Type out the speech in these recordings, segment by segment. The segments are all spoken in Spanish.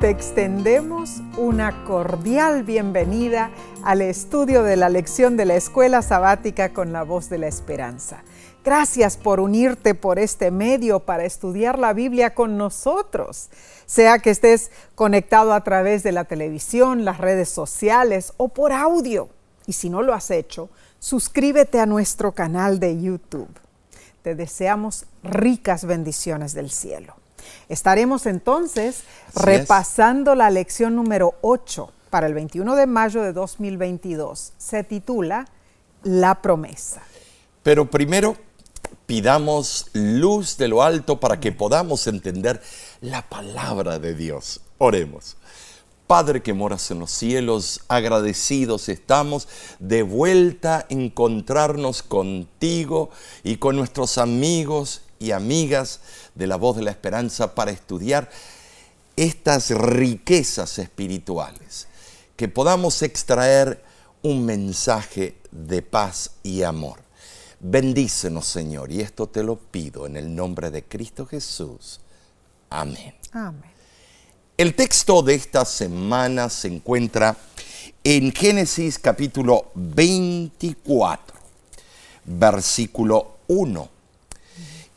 te extendemos una cordial bienvenida al estudio de la lección de la escuela sabática con la voz de la esperanza. Gracias por unirte por este medio para estudiar la Biblia con nosotros, sea que estés conectado a través de la televisión, las redes sociales o por audio. Y si no lo has hecho, suscríbete a nuestro canal de YouTube. Te deseamos ricas bendiciones del cielo. Estaremos entonces repasando la lección número 8 para el 21 de mayo de 2022. Se titula La promesa. Pero primero pidamos luz de lo alto para que podamos entender la palabra de Dios. Oremos. Padre que moras en los cielos, agradecidos estamos de vuelta a encontrarnos contigo y con nuestros amigos y amigas de la voz de la esperanza para estudiar estas riquezas espirituales, que podamos extraer un mensaje de paz y amor. Bendícenos, Señor, y esto te lo pido en el nombre de Cristo Jesús. Amén. Amén. El texto de esta semana se encuentra en Génesis capítulo 24, versículo 1.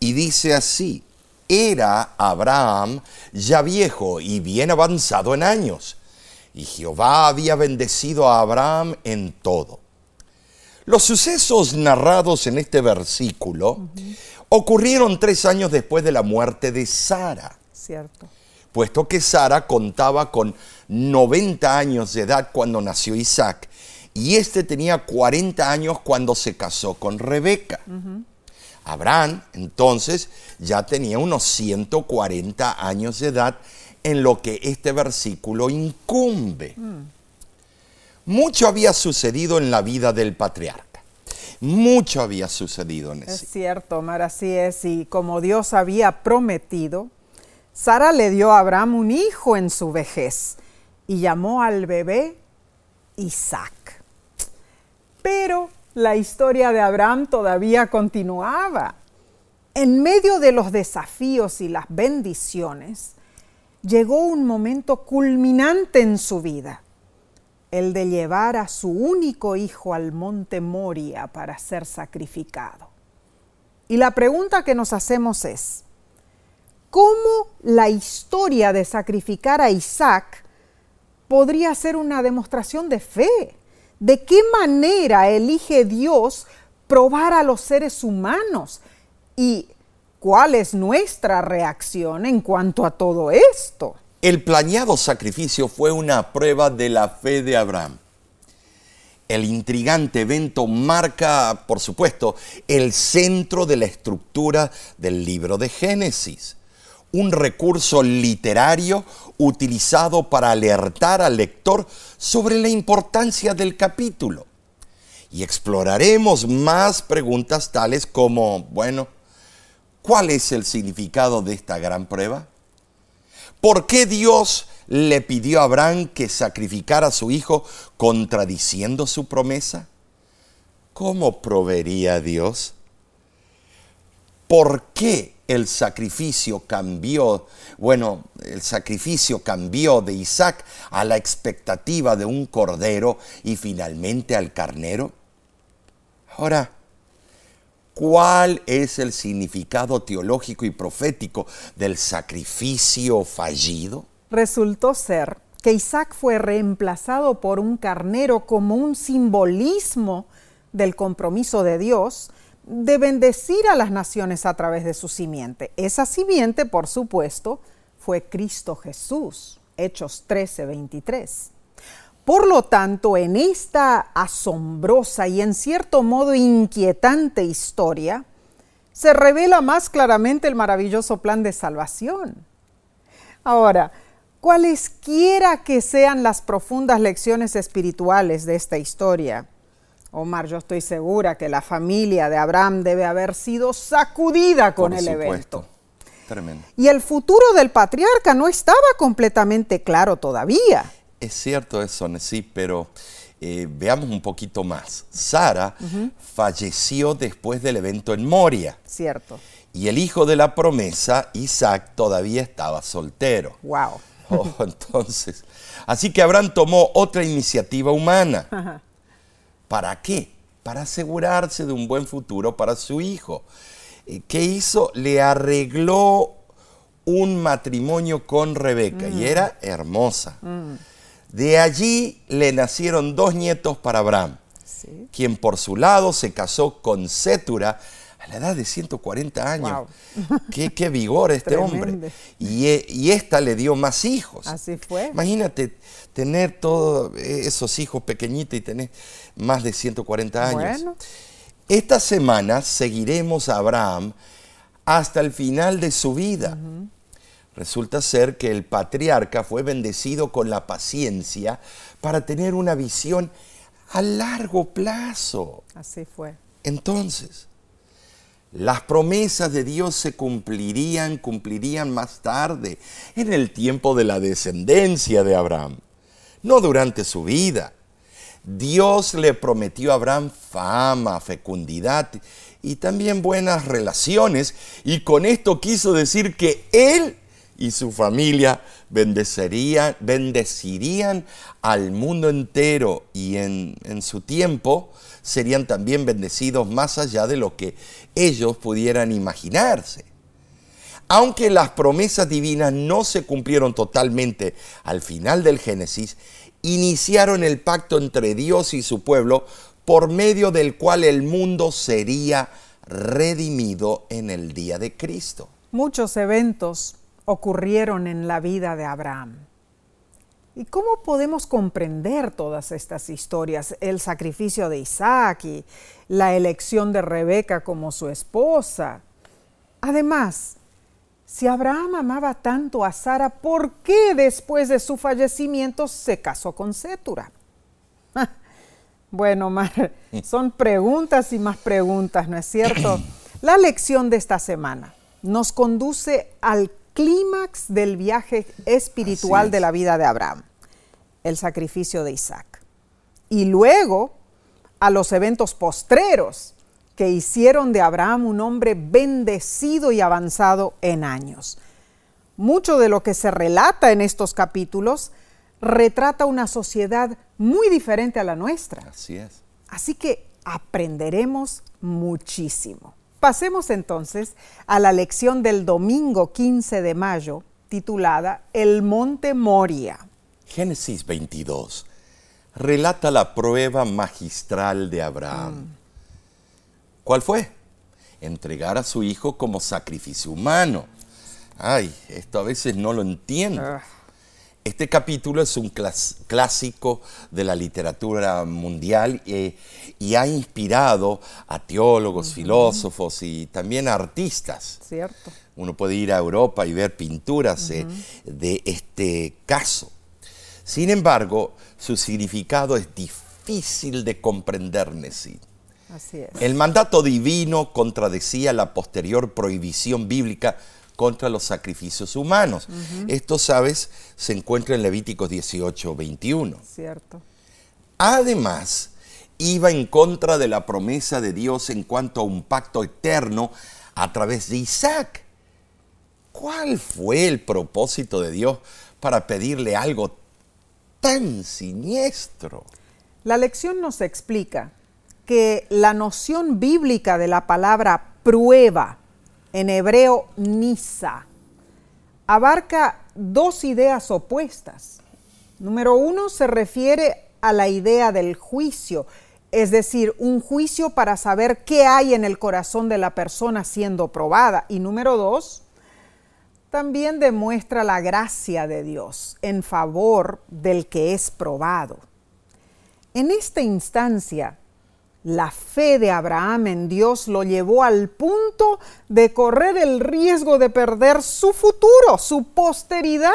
Y dice así, era Abraham ya viejo y bien avanzado en años, y Jehová había bendecido a Abraham en todo. Los sucesos narrados en este versículo ocurrieron tres años después de la muerte de Sara. Cierto puesto que Sara contaba con 90 años de edad cuando nació Isaac y este tenía 40 años cuando se casó con Rebeca. Abraham entonces ya tenía unos 140 años de edad en lo que este versículo incumbe. Mm. Mucho había sucedido en la vida del patriarca. Mucho había sucedido en ese. Es cierto, Omar, así es. Y como Dios había prometido, Sara le dio a Abraham un hijo en su vejez y llamó al bebé Isaac. Pero la historia de Abraham todavía continuaba. En medio de los desafíos y las bendiciones, llegó un momento culminante en su vida, el de llevar a su único hijo al monte Moria para ser sacrificado. Y la pregunta que nos hacemos es, cómo la historia de sacrificar a Isaac podría ser una demostración de fe. ¿De qué manera elige Dios probar a los seres humanos? ¿Y cuál es nuestra reacción en cuanto a todo esto? El planeado sacrificio fue una prueba de la fe de Abraham. El intrigante evento marca, por supuesto, el centro de la estructura del libro de Génesis un recurso literario utilizado para alertar al lector sobre la importancia del capítulo. Y exploraremos más preguntas tales como, bueno, ¿cuál es el significado de esta gran prueba? ¿Por qué Dios le pidió a Abraham que sacrificara a su hijo contradiciendo su promesa? ¿Cómo proveería Dios? ¿Por qué el sacrificio cambió, bueno, el sacrificio cambió de Isaac a la expectativa de un cordero y finalmente al carnero? Ahora, ¿cuál es el significado teológico y profético del sacrificio fallido? Resultó ser que Isaac fue reemplazado por un carnero como un simbolismo del compromiso de Dios de bendecir a las naciones a través de su simiente. Esa simiente, por supuesto, fue Cristo Jesús, Hechos 13, 23. Por lo tanto, en esta asombrosa y en cierto modo inquietante historia, se revela más claramente el maravilloso plan de salvación. Ahora, cualesquiera que sean las profundas lecciones espirituales de esta historia, Omar, yo estoy segura que la familia de Abraham debe haber sido sacudida con el evento. Tremendo. Y el futuro del patriarca no estaba completamente claro todavía. Es cierto eso, sí, pero eh, veamos un poquito más. Sara falleció después del evento en Moria. Cierto. Y el hijo de la promesa, Isaac, todavía estaba soltero. Wow. Oh, entonces, así que Abraham tomó otra iniciativa humana. ¿Para qué? Para asegurarse de un buen futuro para su hijo. Eh, ¿Qué hizo? Le arregló un matrimonio con Rebeca y mm. era hermosa. Mm. De allí le nacieron dos nietos para Abraham, quien por su lado se casó con Sétura a la edad de 140 años. Qué, vigor este hombre. Y, e, y, esta le dio más hijos. Así fue. Imagínate tener todos esos hijos pequeñitos y tener más de 140 años. Esta semana seguiremos a Abraham hasta el final de su vida. Resulta ser que el patriarca fue bendecido con la paciencia para tener una visión a largo plazo. Así fue. Entonces, las promesas de Dios se cumplirían, cumplirían más tarde, en el tiempo de la descendencia de Abraham, no durante su vida. Dios le prometió a Abraham fama, fecundidad y también buenas relaciones, y con esto quiso decir que él y su familia bendecirían, al mundo entero y en su tiempo serían también bendecidos más allá de lo que ellos pudieran imaginarse. Aunque las promesas divinas no se cumplieron totalmente al final del Génesis, iniciaron el pacto entre Dios y su pueblo por medio del cual el mundo sería redimido en el día de Cristo. Muchos eventos ocurrieron en la vida de Abraham. ¿Y cómo podemos comprender todas estas historias? El sacrificio de Isaac y la elección de Rebeca como su esposa. Además, si Abraham amaba tanto a Sara, ¿por qué después de su fallecimiento se casó con Sétura? bueno, Mar, son preguntas y más preguntas, ¿no es cierto? La lección de esta semana nos conduce al clímax del viaje espiritual de la vida de Abraham, el sacrificio de Isaac. Y luego a los eventos postreros que hicieron de Abraham un hombre bendecido y avanzado en años. Mucho de lo que se relata en estos capítulos retrata una sociedad muy diferente a la nuestra. Así es. Así que aprenderemos muchísimo. Pasemos entonces a la lección del domingo 15 de mayo, titulada El Monte Moria. Génesis 22 relata la prueba magistral de Abraham. Mm. ¿Cuál fue? Entregar a su hijo como sacrificio humano. Ay, esto a veces no lo entiendo. Ah. Este capítulo es un clásico de la literatura mundial eh, y ha inspirado a teólogos, filósofos y también a artistas. Cierto. Uno puede ir a Europa y ver pinturas eh, de este caso. Sin embargo, su significado es difícil de comprender, Nessie. Así es. El mandato divino contradecía la posterior prohibición bíblica contra los sacrificios humanos. Esto, sabes, se encuentra en Levíticos 18, 21. Cierto. Además, iba en contra de la promesa de Dios en cuanto a un pacto eterno a través de Isaac. ¿Cuál fue el propósito de Dios para pedirle algo tan siniestro? La lección nos explica que la noción bíblica de la palabra prueba en hebreo Nisa, abarca dos ideas opuestas. Número uno se refiere a la idea del juicio, es decir, un juicio para saber qué hay en el corazón de la persona siendo probada. Y número dos, también demuestra la gracia de Dios en favor del que es probado. En esta instancia, la fe de Abraham en Dios lo llevó al punto de correr el riesgo de perder su futuro, su posteridad.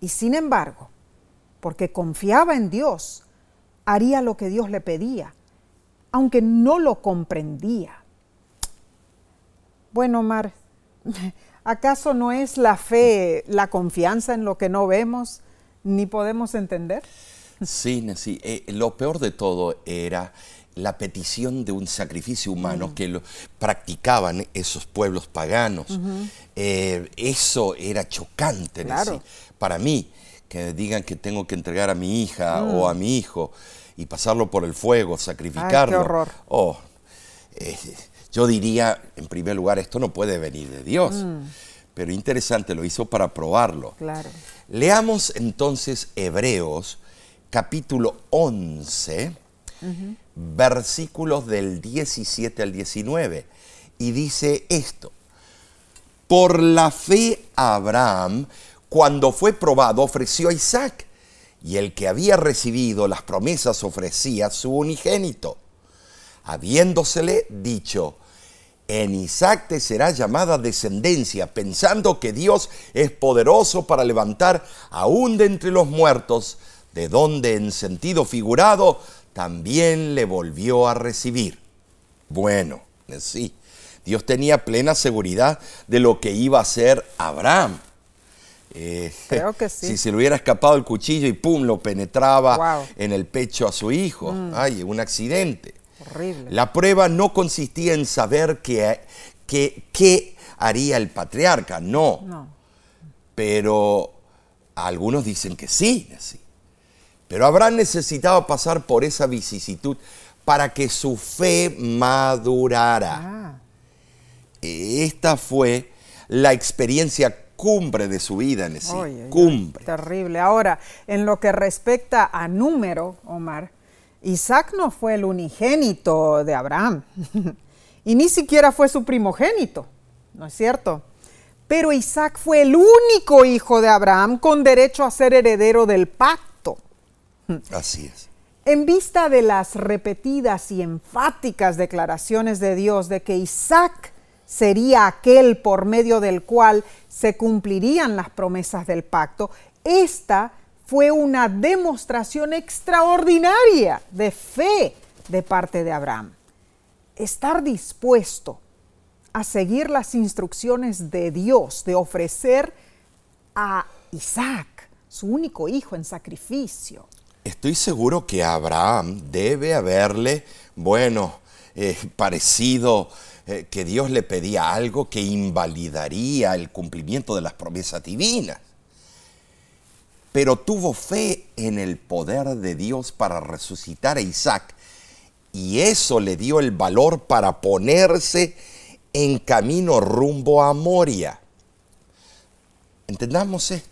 Y sin embargo, porque confiaba en Dios, haría lo que Dios le pedía, aunque no lo comprendía. Bueno, Mar, ¿acaso no es la fe la confianza en lo que no vemos ni podemos entender? Sí, sí. Eh, lo peor de todo era la petición de un sacrificio humano que lo practicaban esos pueblos paganos. Eh, eso era chocante para mí, que digan que tengo que entregar a mi hija o a mi hijo y pasarlo por el fuego, sacrificarlo. qué horror. Oh, eh, yo diría, en primer lugar, esto no puede venir de Dios. Mm. Pero interesante, lo hizo para probarlo. Claro. Leamos entonces Hebreos capítulo 11, versículos del 17 al 19. Y dice esto, por la fe Abraham, cuando fue probado, ofreció a Isaac, y el que había recibido las promesas ofrecía su unigénito, habiéndosele dicho, en Isaac te será llamada descendencia, pensando que Dios es poderoso para levantar aún de entre los muertos, de donde en sentido figurado también le volvió a recibir. Bueno, sí, Dios tenía plena seguridad de lo que iba a hacer Abraham. Eh, Creo que sí. Si se le hubiera escapado el cuchillo y pum, lo penetraba en el pecho a su hijo. Mm. Ay, un accidente. Horrible. La prueba no consistía en saber qué, qué, haría el patriarca, no. no. Pero algunos dicen que sí, sí. Pero Abraham necesitaba pasar por esa vicisitud para que su fe madurara. Ah. Esta fue la experiencia cumbre de su vida en sí. cumbre. Terrible. Ahora, en lo que respecta a número, Omar, Isaac no fue el unigénito de Abraham y ni siquiera fue su primogénito, ¿no es cierto? Pero Isaac fue el único hijo de Abraham con derecho a ser heredero del pacto. Así es. En vista de las repetidas y enfáticas declaraciones de Dios de que Isaac sería aquel por medio del cual se cumplirían las promesas del pacto, esta fue una demostración extraordinaria de fe de parte de Abraham. Estar dispuesto a seguir las instrucciones de Dios de ofrecer a Isaac, su único hijo, en sacrificio estoy seguro que Abraham debe haberle, bueno, eh, parecido eh, que Dios le pedía algo que invalidaría el cumplimiento de las promesas divinas. Pero tuvo fe en el poder de Dios para resucitar a Isaac y eso le dio el valor para ponerse en camino rumbo a Moria. Entendamos esto.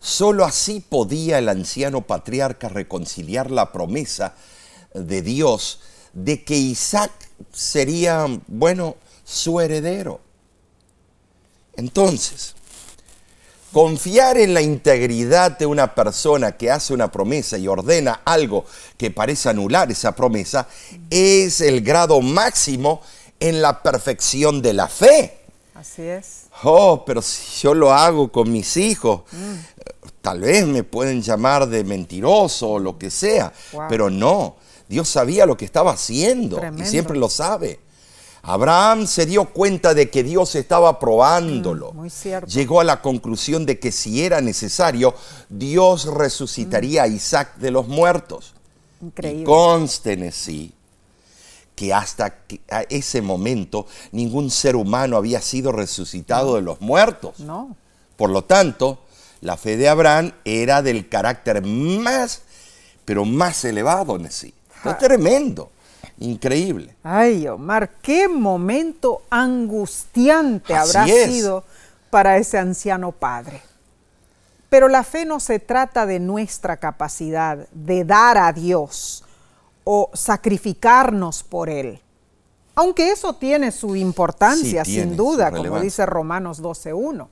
Solo así podía el anciano patriarca reconciliar la promesa de Dios de que Isaac sería, bueno, su heredero. Entonces, confiar en la integridad de una persona que hace una promesa y ordena algo que parece anular esa promesa es el grado máximo en la perfección de la fe. Así es. Oh, pero si yo lo hago con mis hijos, tal vez me pueden llamar de mentiroso o lo que sea, pero no, Dios sabía lo que estaba haciendo y siempre lo sabe. Abraham se dio cuenta de que Dios estaba probándolo. Mm, Llegó a la conclusión de que si era necesario, Dios resucitaría a Isaac de los muertos. Increíble. Y conste sí que hasta ese momento ningún ser humano había sido resucitado de los muertos. No. Por lo tanto, la fe de Abraham era del carácter más, pero más elevado en sí. Es tremendo, increíble. Ay, Omar, qué momento angustiante habrá sido para ese anciano padre. Pero la fe no se trata de nuestra capacidad de dar a Dios o sacrificarnos por Él. Aunque eso tiene su importancia, sin duda, como dice Romanos 12.1.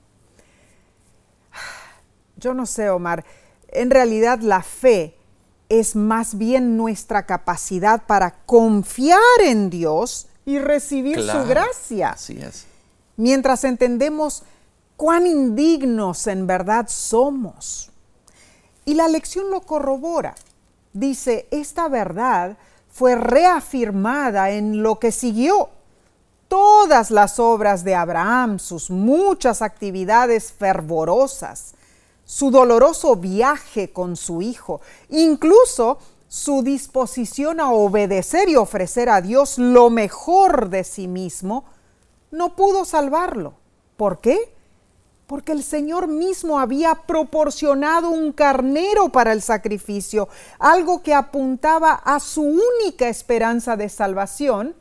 Yo no sé, Omar, en realidad la fe es más bien nuestra capacidad para confiar en Dios y recibir su gracia. Así es. Mientras entendemos cuán indignos en verdad somos. Y la lección lo corrobora. Dice, esta verdad fue reafirmada en lo que siguió. Todas las obras de Abraham, sus muchas actividades fervorosas, su doloroso viaje con su hijo, incluso su disposición a obedecer y ofrecer a Dios lo mejor de sí mismo, no pudo salvarlo. ¿Por qué? Porque el Señor mismo había proporcionado un carnero para el sacrificio, algo que apuntaba a su única esperanza de salvación,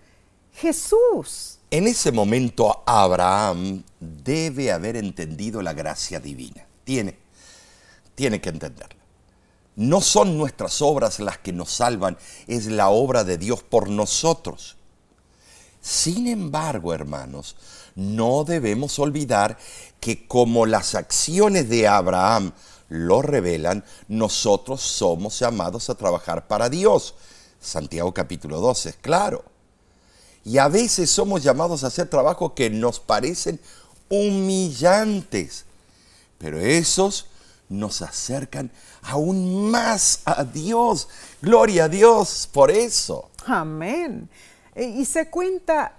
Jesús. En ese momento Abraham debe haber entendido la gracia divina. Tiene, tiene que entenderla. No son nuestras obras las que nos salvan, es la obra de Dios por nosotros. Sin embargo, hermanos, no debemos olvidar que como las acciones de Abraham lo revelan, nosotros somos llamados a trabajar para Dios. Santiago capítulo 12, es claro. Y a veces somos llamados a hacer trabajos que nos parecen humillantes, pero esos nos acercan aún más a Dios. Gloria a Dios por eso. Amén. E, y se cuenta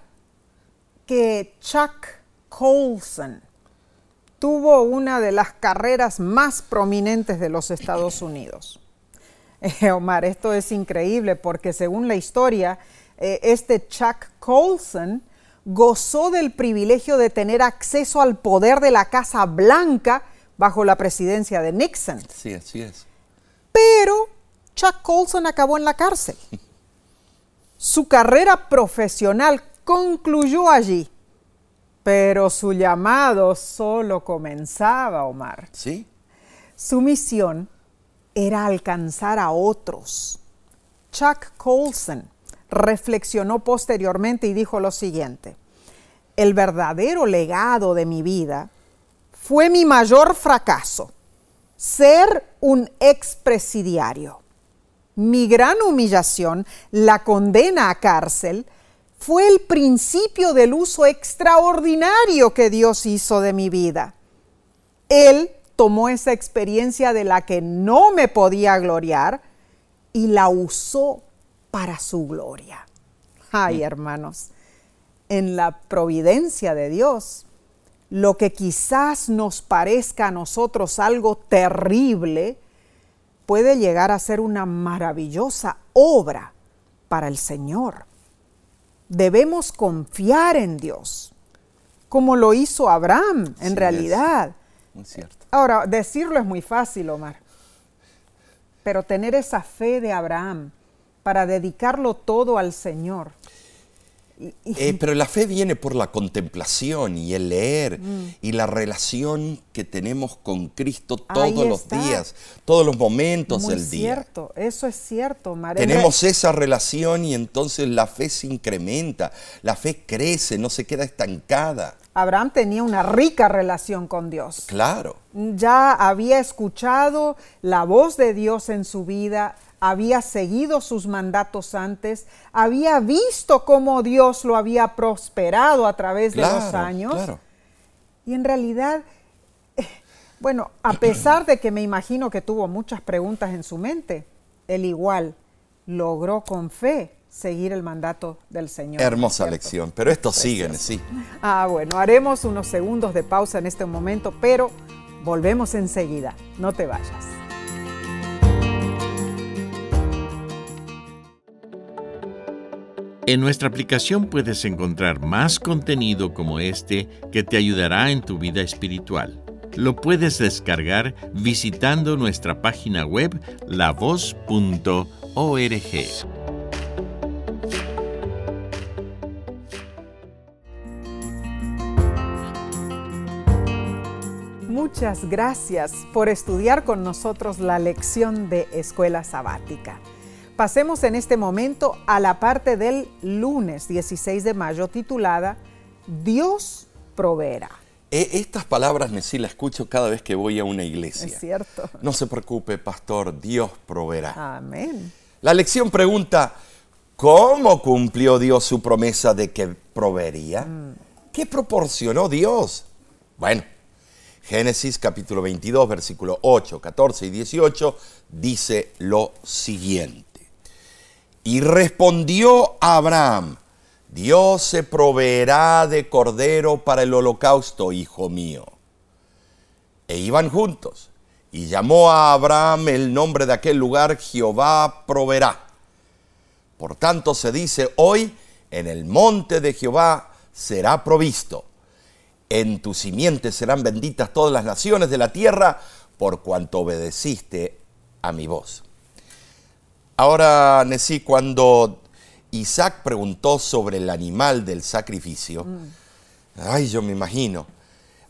que Chuck Colson tuvo una de las carreras más prominentes de los Estados Unidos. Eh, Omar, esto es increíble porque según la historia, eh, este Chuck Colson gozó del privilegio de tener acceso al poder de la Casa Blanca bajo la presidencia de Nixon. Sí, así es. Pero Chuck Colson acabó en la cárcel. Su carrera profesional concluyó allí, pero su llamado solo comenzaba, Omar. Sí. Su misión era alcanzar a otros. Chuck Colson reflexionó posteriormente y dijo lo siguiente, el verdadero legado de mi vida fue mi mayor fracaso, ser un expresidiario. Mi gran humillación, la condena a cárcel, fue el principio del uso extraordinario que Dios hizo de mi vida. Él tomó esa experiencia de la que no me podía gloriar y la usó para su gloria. Ay, hermanos, en la providencia de Dios, lo que quizás nos parezca a nosotros algo terrible, puede llegar a ser una maravillosa obra para el Señor. Debemos confiar en Dios, como lo hizo Abraham en realidad. cierto. Ahora, decirlo es muy fácil, Omar, pero tener esa fe de Abraham para dedicarlo todo al Señor eh, pero la fe viene por la contemplación y el leer mm. y la relación que tenemos con Cristo todos los días, todos los momentos del día. cierto, eso es cierto, María. Tenemos esa relación y entonces la fe se incrementa, la fe crece, no se queda estancada. Abraham tenía una rica relación con Dios. Claro. Ya había escuchado la voz de Dios en su vida, había seguido sus mandatos antes, había visto cómo Dios lo había prosperado a través de los años. Y en realidad, eh, bueno, a pesar de que me imagino que tuvo muchas preguntas en su mente, él igual logró con fe seguir el mandato del Señor. Hermosa lección, pero esto sigue, sí. Ah, bueno, haremos unos segundos de pausa en este momento, pero volvemos enseguida. No te vayas. En nuestra aplicación puedes encontrar más contenido como este que te ayudará en tu vida espiritual. Lo puedes descargar visitando nuestra página web lavoz.org. Muchas gracias por estudiar con nosotros la lección de Escuela Sabática. Pasemos en este momento a la parte del lunes 16 de mayo titulada Dios proveerá. E, estas palabras me sí las escucho cada vez que voy a una iglesia. Es cierto. No se preocupe, pastor, Dios proveerá. Amén. La lección pregunta, ¿cómo cumplió Dios su promesa de que proveería? Mm. ¿Qué proporcionó Dios? Bueno, Génesis capítulo 22, versículo 8, 14 y 18 dice lo siguiente. Y respondió Abraham, Dios se proveerá de cordero para el holocausto, hijo mío. E iban juntos. Y llamó a Abraham el nombre de aquel lugar, Jehová proveerá. Por tanto se dice, hoy en el monte de Jehová será provisto. En tu simiente serán benditas todas las naciones de la tierra, por cuanto obedeciste a mi voz. Ahora, Nesí, cuando Isaac preguntó sobre el animal del sacrificio, ay, yo me imagino,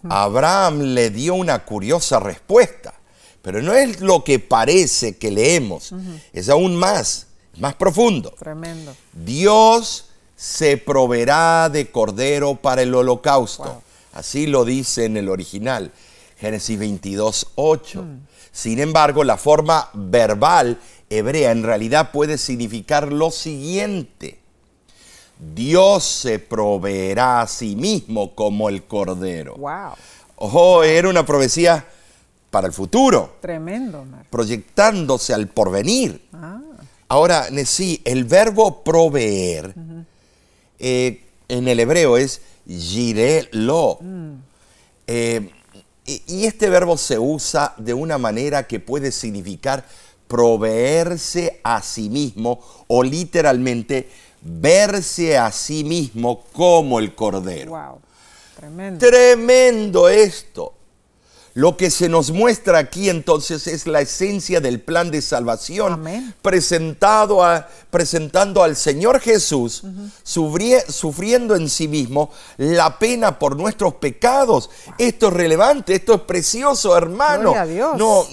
Abraham le dio una curiosa respuesta, pero no es lo que parece que leemos, es aún más, más profundo. Tremendo. Dios se proveerá de cordero para el holocausto. Así lo dice en el original, Génesis 22, 8. Sin embargo, la forma verbal hebrea en realidad puede significar lo siguiente. Dios se proveerá a sí mismo como el cordero. Wow. Ojo, era una profecía para el futuro, Tremendo, Mar. proyectándose al porvenir. Ah, Ahora, sí, el verbo proveer eh, en el hebreo es lo. Eh, y este verbo se usa de una manera que puede significar proveerse a sí mismo o literalmente verse a sí mismo como el cordero. wow. Tremendo. Tremendo esto. Lo que se nos muestra aquí entonces es la esencia del plan de salvación Amén. presentado a- presentando al Señor Jesús sufri- sufriendo en sí mismo la pena por nuestros pecados. Esto es relevante, esto es precioso, hermano. Gloria a Dios. No,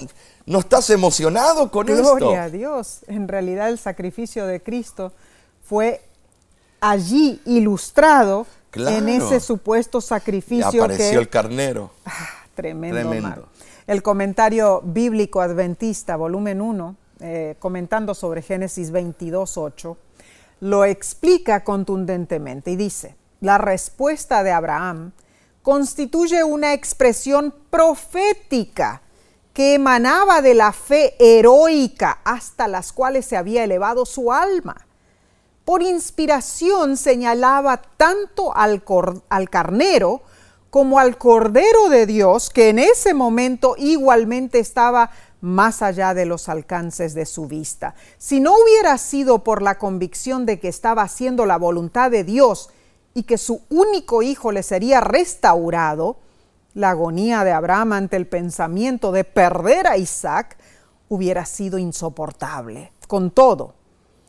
¿no estás emocionado con Gloria a esto? Dios. En realidad el sacrificio de Cristo fue allí ilustrado Claro. en ese supuesto sacrificio Apareció que el carnero. Ah, tremendo, Tremendo. El comentario bíblico adventista, volumen 1, eh, comentando sobre Génesis 22, 8, lo explica contundentemente y dice, la respuesta de Abraham constituye una expresión profética que emanaba de la fe heroica hasta las cuales se había elevado su alma por inspiración señalaba tanto al, al carnero como al cordero de Dios, que en ese momento igualmente estaba más allá de los alcances de su vista. Si no hubiera sido por la convicción de que estaba haciendo la voluntad de Dios y que su único hijo le sería restaurado, la agonía de Abraham ante el pensamiento de perder a Isaac hubiera sido insoportable. Con todo,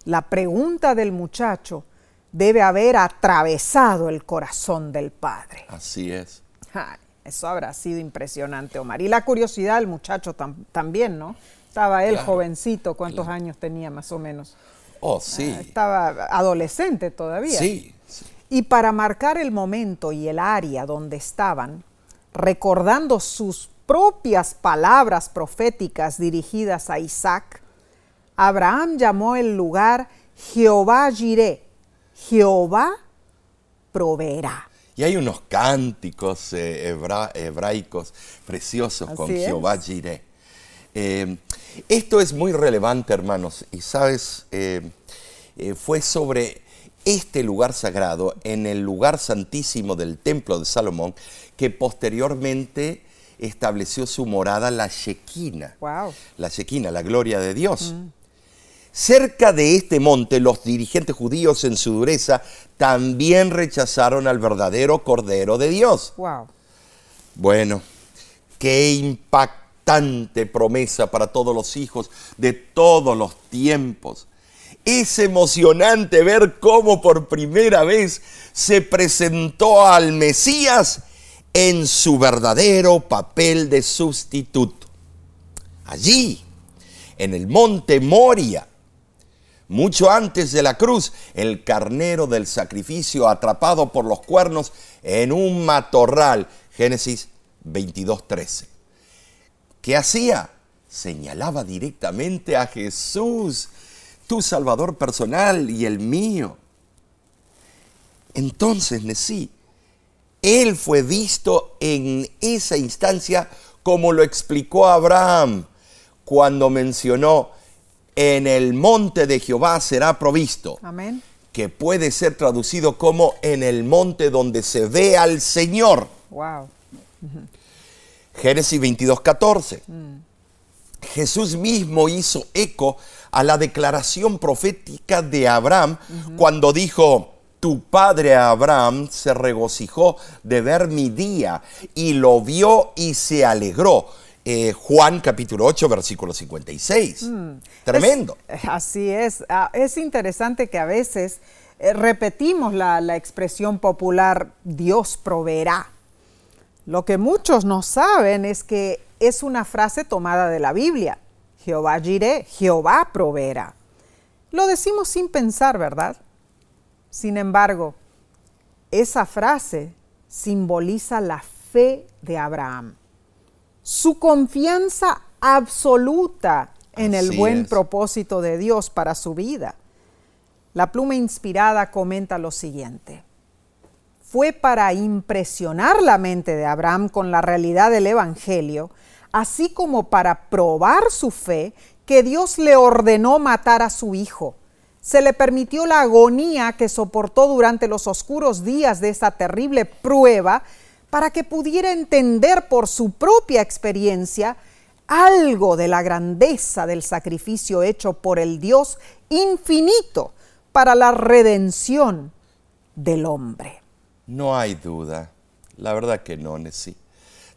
la pregunta del muchacho debe haber atravesado el corazón del padre. Así es. Ay, eso habrá sido impresionante, Omar. Y la curiosidad del muchacho tam- también, ¿no? Estaba él Claro, jovencito, ¿cuántos años tenía más o menos? Oh, sí. Estaba adolescente todavía. Sí. sí. Y para marcar el momento y el área donde estaban, recordando sus propias palabras proféticas dirigidas a Isaac, Abraham llamó el lugar Jehová Jireh, Jehová proveerá. Y hay unos cánticos eh, hebra- hebraicos preciosos con es. Jehová Jireh. Eh, esto es muy relevante, hermanos, y sabes, eh, fue sobre este lugar sagrado, en el lugar santísimo del templo de Salomón, que posteriormente estableció su morada la Shequina. Wow. La Shequina, la gloria de Dios. Cerca de este monte, los dirigentes judíos en su dureza también rechazaron al verdadero Cordero de Dios. Wow. Bueno, qué impactante promesa para todos los hijos de todos los tiempos. Es emocionante ver cómo por primera vez se presentó al Mesías en su verdadero papel de sustituto. Allí, en el monte Moria, mucho antes de la cruz, el carnero del sacrificio atrapado por los cuernos en un matorral. Génesis 22:13. ¿Qué hacía? Señalaba directamente a Jesús, tu Salvador personal y el mío. Entonces, Nesí, él fue visto en esa instancia como lo explicó Abraham cuando mencionó, en el monte de Jehová será provisto, Amén. que puede ser traducido como en el monte donde se ve al Señor. Wow. Génesis 22, 14. Jesús mismo hizo eco a la declaración profética de Abraham cuando dijo, tu padre Abraham se regocijó de ver mi día y lo vio y se alegró. Eh, Juan capítulo 8, versículo 56. Mm. Tremendo. así es. Ah, es interesante que a veces eh, repetimos la, la expresión popular Dios proveerá. Lo que muchos no saben es que es una frase tomada de la Biblia. Jehová giré, Jehová proveerá. Lo decimos sin pensar, ¿verdad? Sin embargo, esa frase simboliza la fe de Abraham, su confianza absoluta en el buen propósito de Dios para su vida. La pluma inspirada comenta lo siguiente. Fue para impresionar la mente de Abraham con la realidad del Evangelio, así como para probar su fe, que Dios le ordenó matar a su hijo se le permitió la agonía que soportó durante los oscuros días de esa terrible prueba para que pudiera entender por su propia experiencia algo de la grandeza del sacrificio hecho por el Dios infinito para la redención del hombre. No hay duda, la verdad que no, Nessie.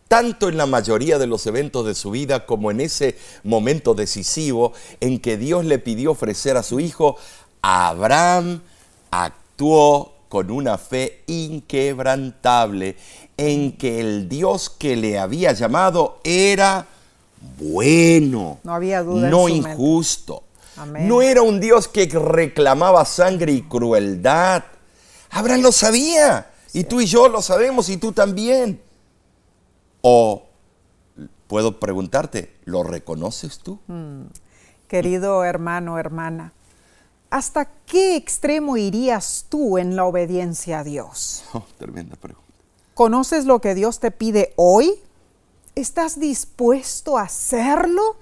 Tanto en la mayoría de los eventos de su vida como en ese momento decisivo en que Dios le pidió ofrecer a su hijo, Abraham actuó con una fe inquebrantable en que el Dios que le había llamado era bueno, no, había duda no injusto. No era un Dios que reclamaba sangre y crueldad. Abraham lo sabía. Y tú y yo lo sabemos y tú también. O puedo preguntarte, ¿lo reconoces tú? Mm. Querido hermano, hermana, ¿hasta qué extremo irías tú en la obediencia a Dios? Oh, tremenda pregunta. ¿Conoces lo que Dios te pide hoy? ¿Estás dispuesto a hacerlo?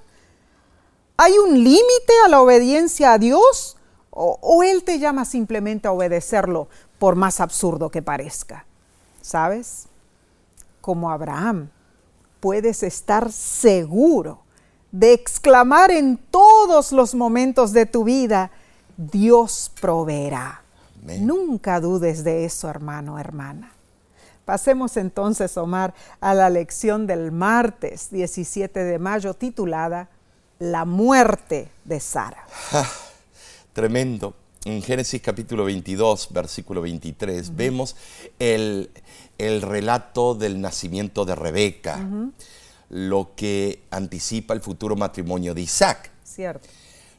¿Hay un límite a la obediencia a Dios? ¿O, ¿O, Él te llama simplemente a obedecerlo, por más absurdo que parezca? ¿Sabes? Como Abraham, puedes estar seguro de exclamar en todos los momentos de tu vida, Dios proveerá. Nunca dudes de eso, hermano, hermana. Pasemos entonces, Omar, a la lección del martes 17 de mayo titulada La muerte de Sara. Ah, tremendo. En Génesis capítulo 22, versículo 23, vemos el, relato del nacimiento de Rebeca, lo que anticipa el futuro matrimonio de Isaac. Cierto.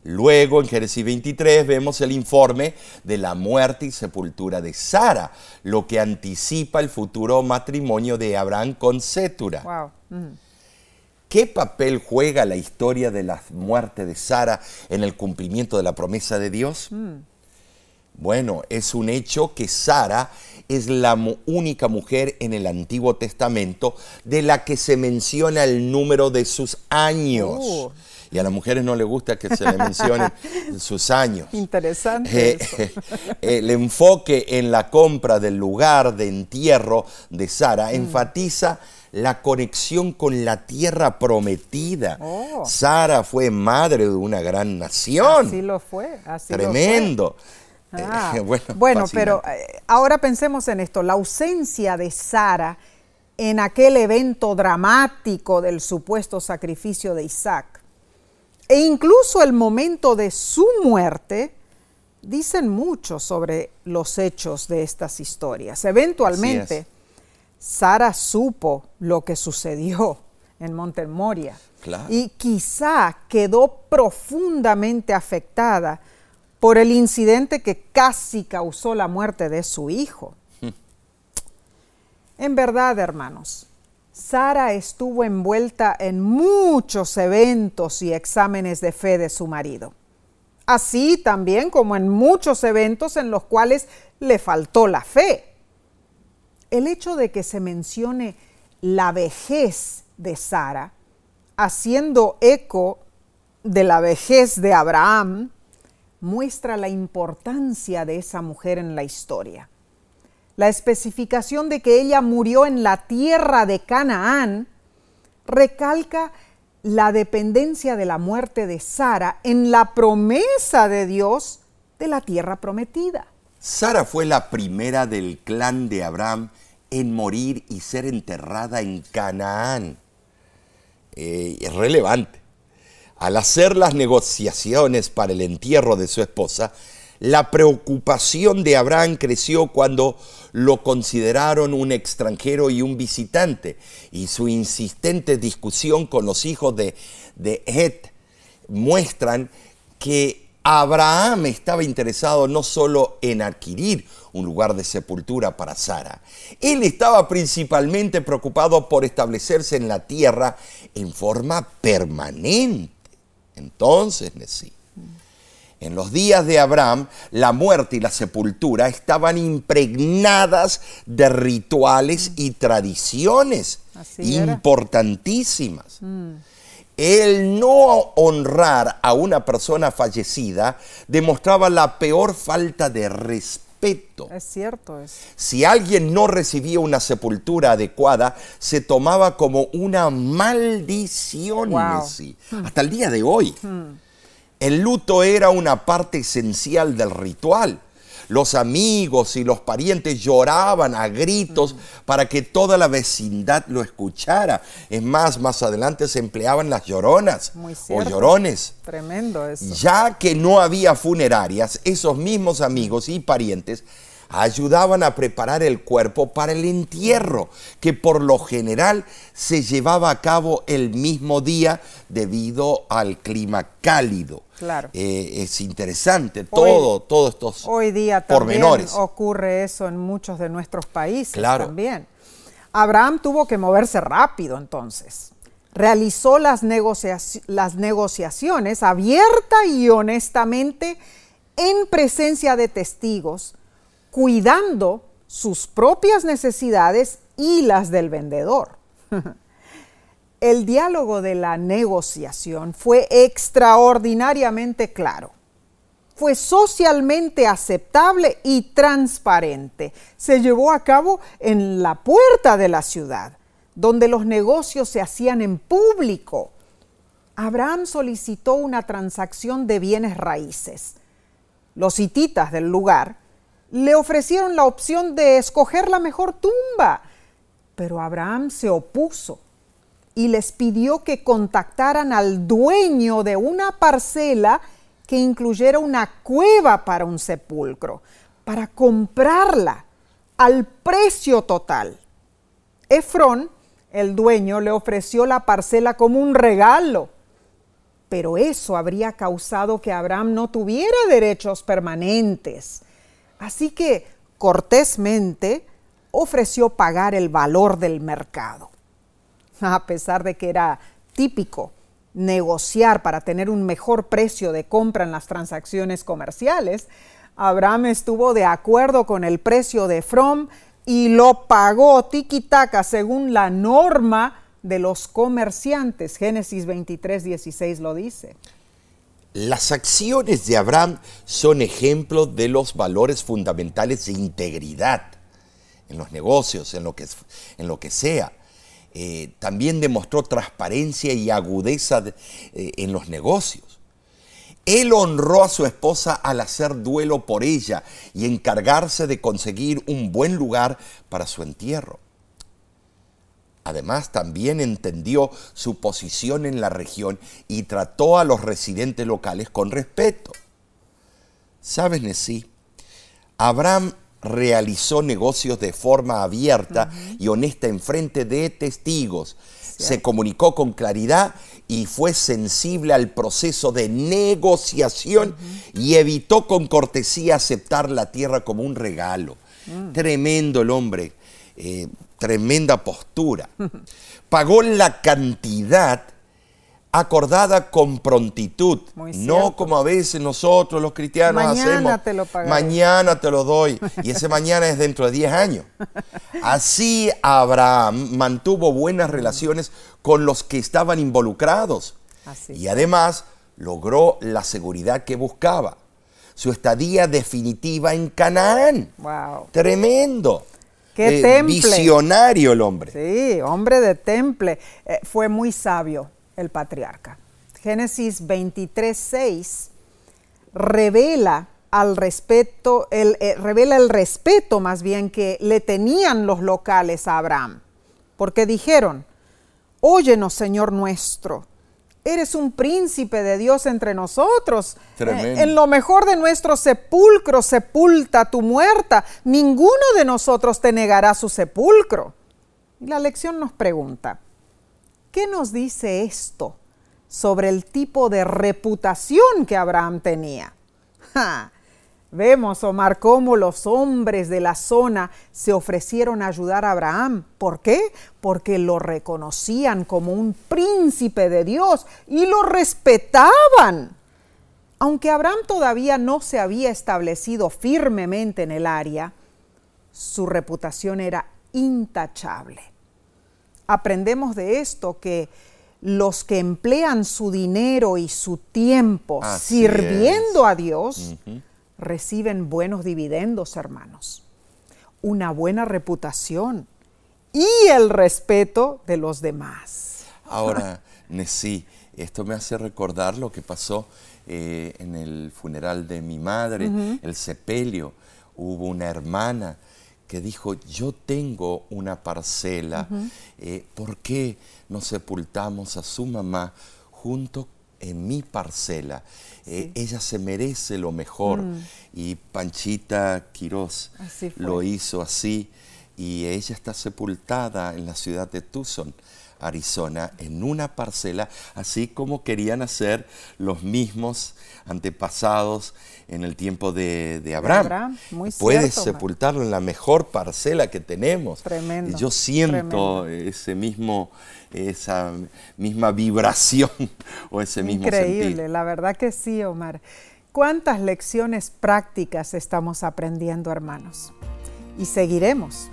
Luego, en Génesis 23, vemos el informe de la muerte y sepultura de Sara, lo que anticipa el futuro matrimonio de Abraham con Sétura. Wow. ¿Qué papel juega la historia de la muerte de Sara en el cumplimiento de la promesa de Dios? Mm. Bueno, es un hecho que Sara es la única mujer en el Antiguo Testamento de la que se menciona el número de sus años. Oh. Y a las mujeres no les gusta que se le mencionen sus años. Interesante. Eh, eh, el enfoque en la compra del lugar de entierro de Sara Mm. enfatiza la conexión con la tierra prometida. Oh. Sara fue madre de una gran nación. Así lo fue. Así lo fue. Tremendo. Ah, Eh, bueno, pero eh, ahora pensemos en esto, la ausencia de Sara en aquel evento dramático del supuesto sacrificio de Isaac e incluso el momento de su muerte dicen mucho sobre los hechos de estas historias. Eventualmente. Sara supo lo que sucedió en Monte Moria Claro. y quizá quedó profundamente afectada por el incidente que casi causó la muerte de su hijo. En verdad, hermanos, Sara estuvo envuelta en muchos eventos y exámenes de fe de su marido, así también como en muchos eventos en los cuales le faltó la fe. El hecho de que se mencione la vejez de Sara, haciendo eco de la vejez de Abraham, muestra la importancia de esa mujer en la historia. La especificación de que ella murió en la tierra de Canaán recalca la dependencia de la muerte de Sara en la promesa de Dios de la tierra prometida. Sara fue la primera del clan de Abraham en morir y ser enterrada en Canaán. Eh, es relevante. Al hacer las negociaciones para el entierro de su esposa, la preocupación de Abraham creció cuando lo consideraron un extranjero y un visitante, y su insistente discusión con los hijos de, de Het muestran que Abraham estaba interesado no solo en adquirir un lugar de sepultura para Sara, él estaba principalmente preocupado por establecerse en la tierra en forma permanente. Entonces, sí. En los días de Abraham, la muerte y la sepultura estaban impregnadas de rituales y tradiciones importantísimas. Mm. El no honrar a una persona fallecida demostraba la peor falta de respeto. Es cierto eso. Si alguien no recibía una sepultura adecuada, se tomaba como una maldición, hasta el día de hoy. Hmm. El luto era una parte esencial del ritual. Los amigos y los parientes lloraban a gritos para que toda la vecindad lo escuchara. Es más, más adelante se empleaban las lloronas o llorones. Tremendo eso. Ya que no había funerarias, esos mismos amigos y parientes ayudaban a preparar el cuerpo para el entierro, que por lo general se llevaba a cabo el mismo día debido al clima cálido. Claro. Eh, es interesante todo, todos estos hoy día también ocurre eso en muchos de nuestros países claro. también. Abraham tuvo que moverse rápido entonces. Realizó las, las negociaciones abierta y honestamente en presencia de testigos cuidando sus propias necesidades y las del vendedor. El diálogo de la negociación fue extraordinariamente claro. Fue socialmente aceptable y transparente. Se llevó a cabo en la puerta de la ciudad, donde los negocios se hacían en público. Abraham solicitó una transacción de bienes raíces. Los hititas del lugar le ofrecieron la opción de escoger la mejor tumba, pero Abraham se opuso y les pidió que contactaran al dueño de una parcela que incluyera una cueva para un sepulcro, para comprarla al precio total. Efrón, el dueño, le ofreció la parcela como un regalo, pero eso habría causado que Abraham no tuviera derechos permanentes Así que cortésmente ofreció pagar el valor del mercado. A pesar de que era típico negociar para tener un mejor precio de compra en las transacciones comerciales, Abraham estuvo de acuerdo con el precio de From y lo pagó tiki-taka según la norma de los comerciantes. Génesis 23, 16 lo dice. Las acciones de Abraham son ejemplos de los valores fundamentales de integridad en los negocios, en lo que, en lo que sea. Eh, también demostró transparencia y agudeza eh, en los negocios. Él honró a su esposa al hacer duelo por ella y encargarse de conseguir un buen lugar para su entierro. Además, también entendió su posición en la región y trató a los residentes locales con respeto. ¿Sabes, Nesí? Abraham realizó negocios de forma abierta y honesta en frente de testigos. Se comunicó con claridad y fue sensible al proceso de negociación y evitó con cortesía aceptar la tierra como un regalo. Mm. Tremendo el hombre. Eh, tremenda postura. Pagó la cantidad acordada con prontitud, no como a veces nosotros los cristianos mañana hacemos. Te lo mañana te lo doy y ese mañana es dentro de 10 años. Así Abraham mantuvo buenas relaciones con los que estaban involucrados y además logró la seguridad que buscaba. Su estadía definitiva en Canaán. Wow. Tremendo. ¡Qué eh, temple! Visionario el hombre. Sí, hombre de temple. Eh, fue muy sabio el patriarca. Génesis 23, 6 revela al respeto, el, eh, revela el respeto más bien que le tenían los locales a Abraham, porque dijeron, óyenos Señor nuestro, eres un príncipe de Dios entre nosotros. Eh, en lo mejor de nuestro sepulcro sepulta tu muerta, ninguno de nosotros te negará su sepulcro. Y la lección nos pregunta, ¿qué nos dice esto sobre el tipo de reputación que Abraham tenía? Vemos, Omar, cómo los hombres de la zona se ofrecieron a ayudar a Abraham. ¿Por qué? Porque lo reconocían como un príncipe de Dios y lo respetaban. Aunque Abraham todavía no se había establecido firmemente en el área, su reputación era intachable. Aprendemos de esto que los que emplean su dinero y su tiempo sirviendo a Dios, reciben buenos dividendos, hermanos, una buena reputación y el respeto de los demás. Ahora, Nesí, esto me hace recordar lo que pasó eh, en el funeral de mi madre, el sepelio. Hubo una hermana que dijo, yo tengo una parcela, eh, ¿por qué no sepultamos a su mamá junto en mi parcela? Eh, ella se merece lo mejor. Mm. Y Panchita Quiroz lo hizo así y ella está sepultada en la ciudad de Tucson. Arizona, en una parcela, así como querían hacer los mismos antepasados en el tiempo de, Abraham. Puedes sepultarlo en la mejor parcela que tenemos. Tremendo. Y yo siento ese mismo, esa misma vibración o ese mismo Increíble, la verdad que sí, Omar. ¿Cuántas lecciones prácticas estamos aprendiendo, hermanos? Y seguiremos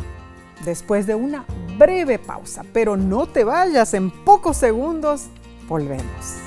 después de una breve pausa. Pero no te vayas, en pocos segundos volvemos.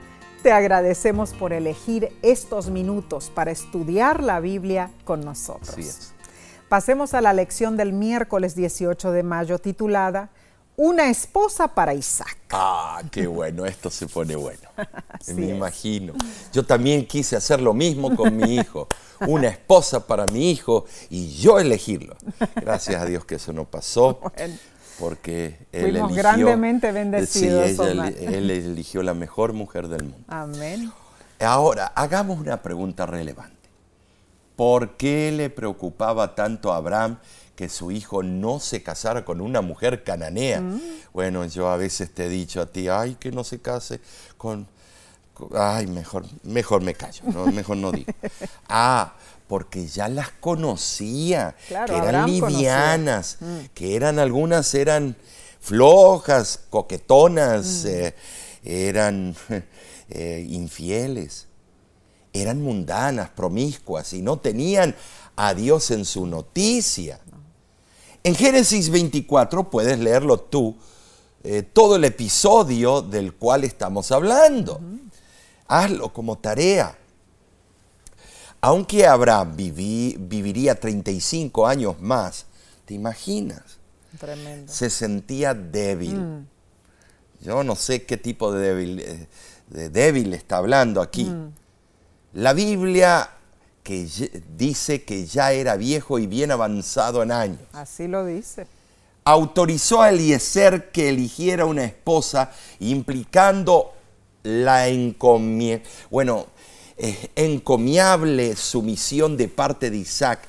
te agradecemos por elegir estos minutos para estudiar la Biblia con nosotros. Pasemos a la lección del miércoles 18 de mayo titulada Una esposa para Isaac. Ah, qué bueno, esto se pone bueno. Me imagino. Yo también quise hacer lo mismo con mi hijo. Una esposa para mi hijo y yo elegirlo. Gracias a Dios que eso no pasó porque él eligió, grandemente bendecidos. Sí, él eligió la mejor mujer del mundo. Amén. Ahora, hagamos una pregunta relevante. ¿Por qué le preocupaba tanto a Abraham que su hijo no se casara con una mujer cananea? Mm. Bueno, yo a veces te he dicho a ti, ay, que no se case con... Ay, mejor, mejor me callo, mejor no digo. Ah, porque ya las conocía, que eran livianas, mm. que eran algunas eran flojas, coquetonas, mm. eh, eran eh, infieles, eran mundanas, promiscuas y no tenían a Dios en su noticia. En Génesis 24 puedes leerlo tú, eh, todo el episodio del cual estamos hablando. Hazlo como tarea. Aunque Abraham viviría 35 años más, ¿te imaginas? Tremendo. Se sentía débil. Mm. Yo no sé qué tipo de débil, eh, de débil está hablando aquí. Mm. La Biblia que dice que ya era viejo y bien avanzado en años. Así lo dice. Autorizó a Eliezer que eligiera una esposa, implicando la encomienda. Bueno, encomiable sumisión de parte de Isaac,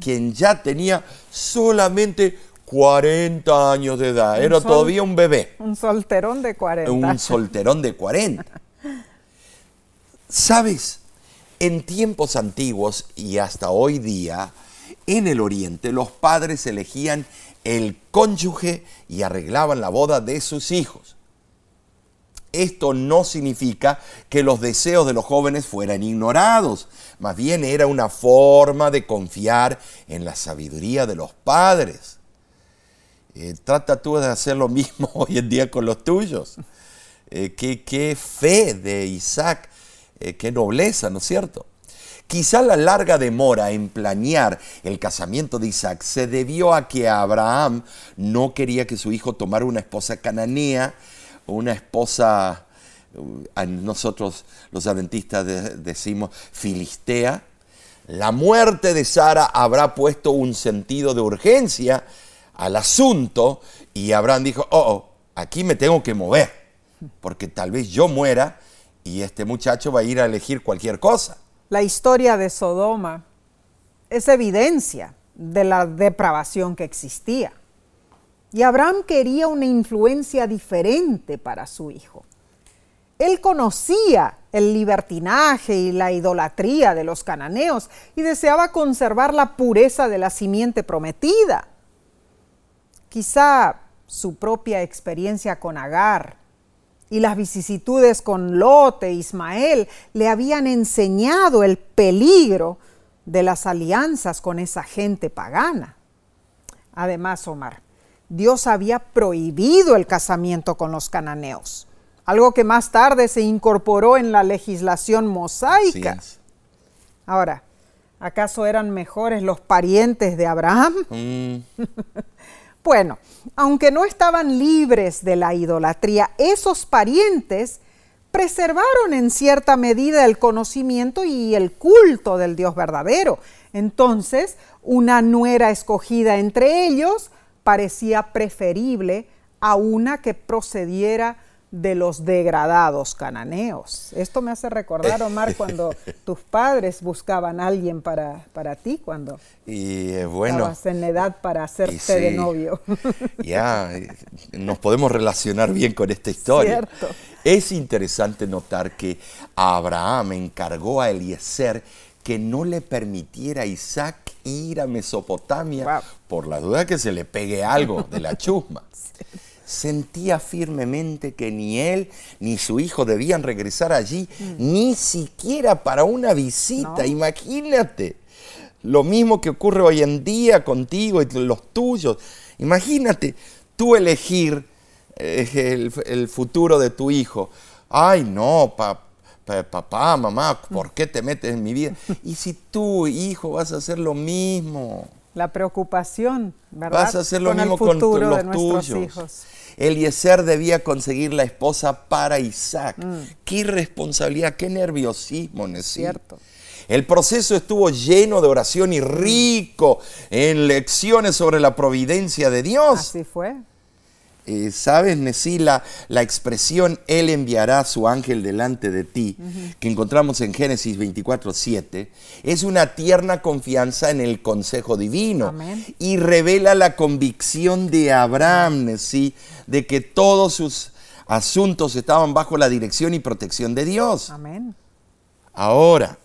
quien ya tenía solamente 40 años de edad, era todavía un bebé. Un solterón de 40. Un solterón de 40. ¿Sabes? En tiempos antiguos y hasta hoy día, En el oriente los padres elegían el cónyuge y arreglaban la boda de sus hijos. Esto no significa que los deseos de los jóvenes fueran ignorados, más bien era una forma de confiar en la sabiduría de los padres. Eh, trata tú de hacer lo mismo hoy en día con los tuyos. Eh, qué, fe de Isaac, eh, qué nobleza, ¿no es cierto? Quizá la larga demora en planear el casamiento de Isaac se debió a que Abraham no quería que su hijo tomara una esposa cananea, una esposa, uh, nosotros los adventistas decimos filistea. La muerte de Sara habrá puesto un sentido de urgencia al asunto y Abraham dijo, oh, oh, aquí me tengo que mover, porque tal vez yo muera y este muchacho va a ir a elegir cualquier cosa. La historia de Sodoma es evidencia de la depravación que existía. Y Abraham quería una influencia diferente para su hijo. Él conocía el libertinaje y la idolatría de los cananeos y deseaba conservar la pureza de la simiente prometida. Quizá su propia experiencia con Agar y las vicisitudes con Lot e Ismael le habían enseñado el peligro de las alianzas con esa gente pagana. Además, Omar, Dios había prohibido el casamiento con los cananeos, algo que más tarde se incorporó en la legislación mosaica. Ahora, ¿acaso eran mejores los parientes de Abraham? Mm. bueno, aunque no estaban libres de la idolatría, esos parientes preservaron en cierta medida el conocimiento y el culto del Dios verdadero. Entonces, una nuera escogida entre ellos parecía preferible a una que procediera de los degradados cananeos. Esto me hace recordar, Omar, cuando tus padres buscaban a alguien para, para ti, cuando y, eh, bueno, estabas en edad para hacerte de novio. Ya, nos podemos relacionar bien con esta historia. Es interesante notar que Abraham encargó a Eliezer que no le permitiera a Isaac ir a Mesopotamia por la duda que se le pegue algo de la chusma. Sentía firmemente que ni él ni su hijo debían regresar allí, mm. ni siquiera para una visita. Imagínate. Lo mismo que ocurre hoy en día contigo y los tuyos. Imagínate tú elegir eh, el, futuro de tu hijo. Ay, no, papá papá, mamá, ¿por qué te metes en mi vida? Y si tú, hijo, vas a hacer lo mismo. La preocupación, ¿verdad? Vas a hacer lo mismo con los tuyos. Hijos. Eliezer debía conseguir la esposa para Isaac. Mm. Qué irresponsabilidad, qué nerviosismo, ¿no es cierto? El proceso estuvo lleno de oración y rico en lecciones sobre la providencia de Dios. Así fue. Eh, ¿sabes, Nesí, la, expresión Él enviará a su ángel delante de ti, que encontramos en Génesis 24, 7, es una tierna confianza en el consejo divino. Y revela la convicción de Abraham, Nesí, de que todos sus asuntos estaban bajo la dirección y protección de Dios. Amén. Ahora,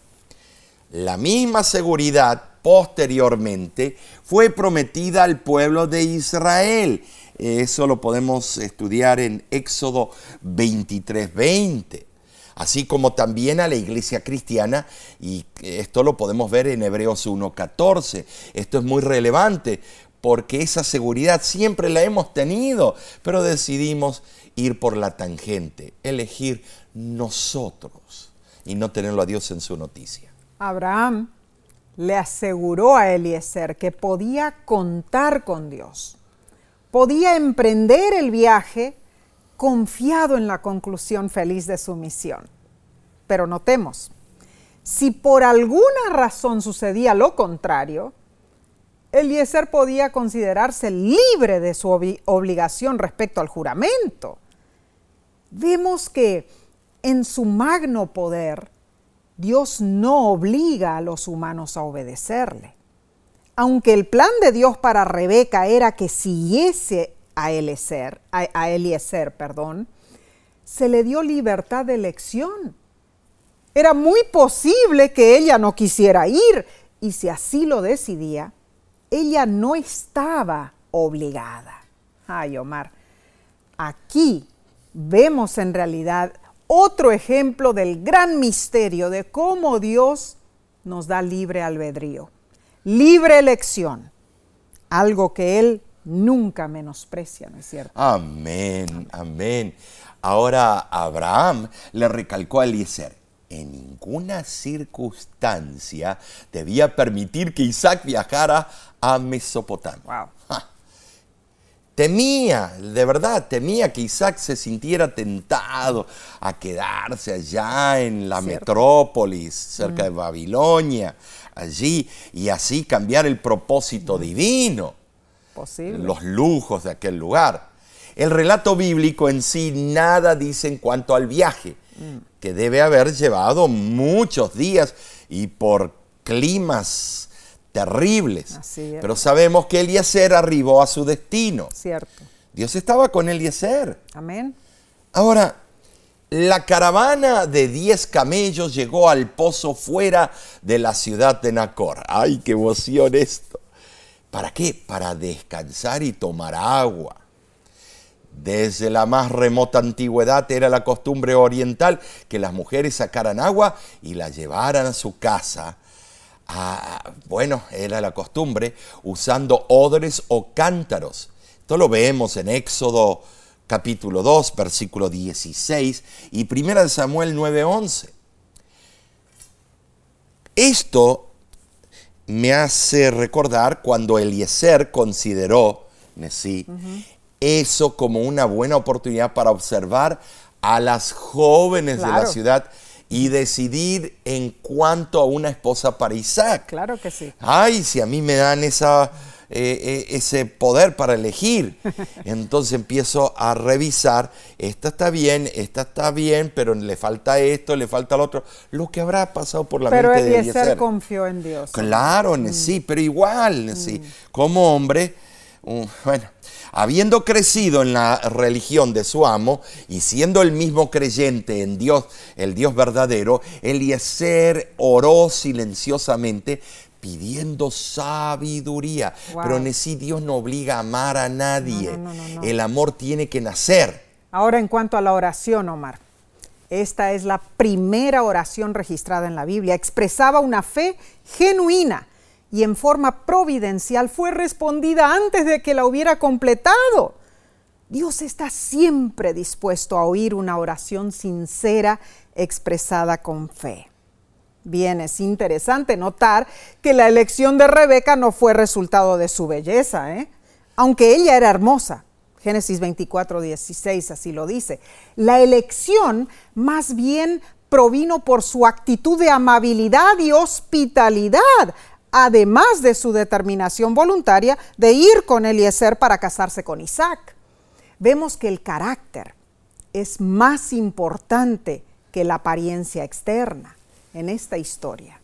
la misma seguridad posteriormente fue prometida al pueblo de Israel eso lo podemos estudiar en Éxodo 23, 20 así como también a la iglesia cristiana, y esto lo podemos ver en Hebreos 1.14. Esto es muy relevante porque esa seguridad siempre la hemos tenido, pero decidimos ir por la tangente, elegir nosotros y no tenerlo a Dios en su noticia. Abraham le aseguró a Eliezer que podía contar con Dios podía emprender el viaje confiado en la conclusión feliz de su misión. Pero notemos, si por alguna razón sucedía lo contrario, Eliezer podía considerarse libre de su obligación respecto al juramento. Vemos que en su magno poder, Dios no obliga a los humanos a obedecerle aunque el plan de Dios para Rebeca era que siguiese a Eliezer, a, Eliezer perdón, se le dio libertad de elección. Era muy posible que ella no quisiera ir y si así lo decidía, ella no estaba obligada. Ay, Omar, aquí vemos en realidad otro ejemplo del gran misterio de cómo Dios nos da libre albedrío, libre elección, algo que Él nunca menosprecia, ¿no es cierto? Amén, amén. Ahora Abraham le recalcó a Eliezer, en ninguna circunstancia debía permitir que Isaac viajara a Mesopotamia. Wow. Temía, de verdad, temía que Isaac se sintiera tentado a quedarse allá en la metrópolis, cerca de Babilonia, allí, y así cambiar el propósito divino, Posible. los lujos de aquel lugar. El relato bíblico en sí nada dice en cuanto al viaje, que debe haber llevado muchos días y por climas terribles. Pero sabemos que Eliezer arribó a su destino. Cierto. Dios estaba con Eliezer. Amén. Ahora, la caravana de 10 camellos llegó al pozo fuera de la ciudad de Nacor. ¡Ay, qué emoción esto! ¿Para qué? Para descansar y tomar agua. Desde la más remota antigüedad era la costumbre oriental que las mujeres sacaran agua y la llevaran a su casa. Ah, bueno, era la costumbre usando odres o cántaros. Esto lo vemos en Éxodo capítulo 2, versículo 16 y 1 Samuel 9:11. Esto me hace recordar cuando Eliezer consideró, sí, eso como una buena oportunidad para observar a las jóvenes de la ciudad y decidir en cuanto a una esposa para Isaac. Claro que sí. Ay, si a mí me dan esa, eh, eh, ese poder para elegir. Entonces empiezo a revisar, esta está bien, esta está bien, pero le falta esto, le falta lo otro. Lo que habrá pasado por la Pero mente de Eliezer Eliezer. confió en Dios. Claro, sí, pero igual, sí. Como hombre, uh, bueno, habiendo crecido en la religión de su amo y siendo el mismo creyente en Dios, el Dios verdadero, Eliezer oró silenciosamente pidiendo sabiduría. Wow. Pero en sí Dios no obliga a amar a nadie. No, no, no, no, no. El amor tiene que nacer. Ahora en cuanto a la oración, Omar. Esta es la primera oración registrada en la Biblia. Expresaba una fe genuina y en forma providencial fue respondida antes de que la hubiera completado. Dios está siempre dispuesto a oír una oración sincera expresada con fe. Bien, es interesante notar que la elección de Rebeca no fue resultado de su belleza, ¿eh? aunque ella era hermosa. Génesis 24, 16 así lo dice. La elección más bien provino por su actitud de amabilidad y hospitalidad, además de su determinación voluntaria de ir con Eliezer para casarse con Isaac. Vemos que el carácter es más importante que la apariencia externa en esta historia.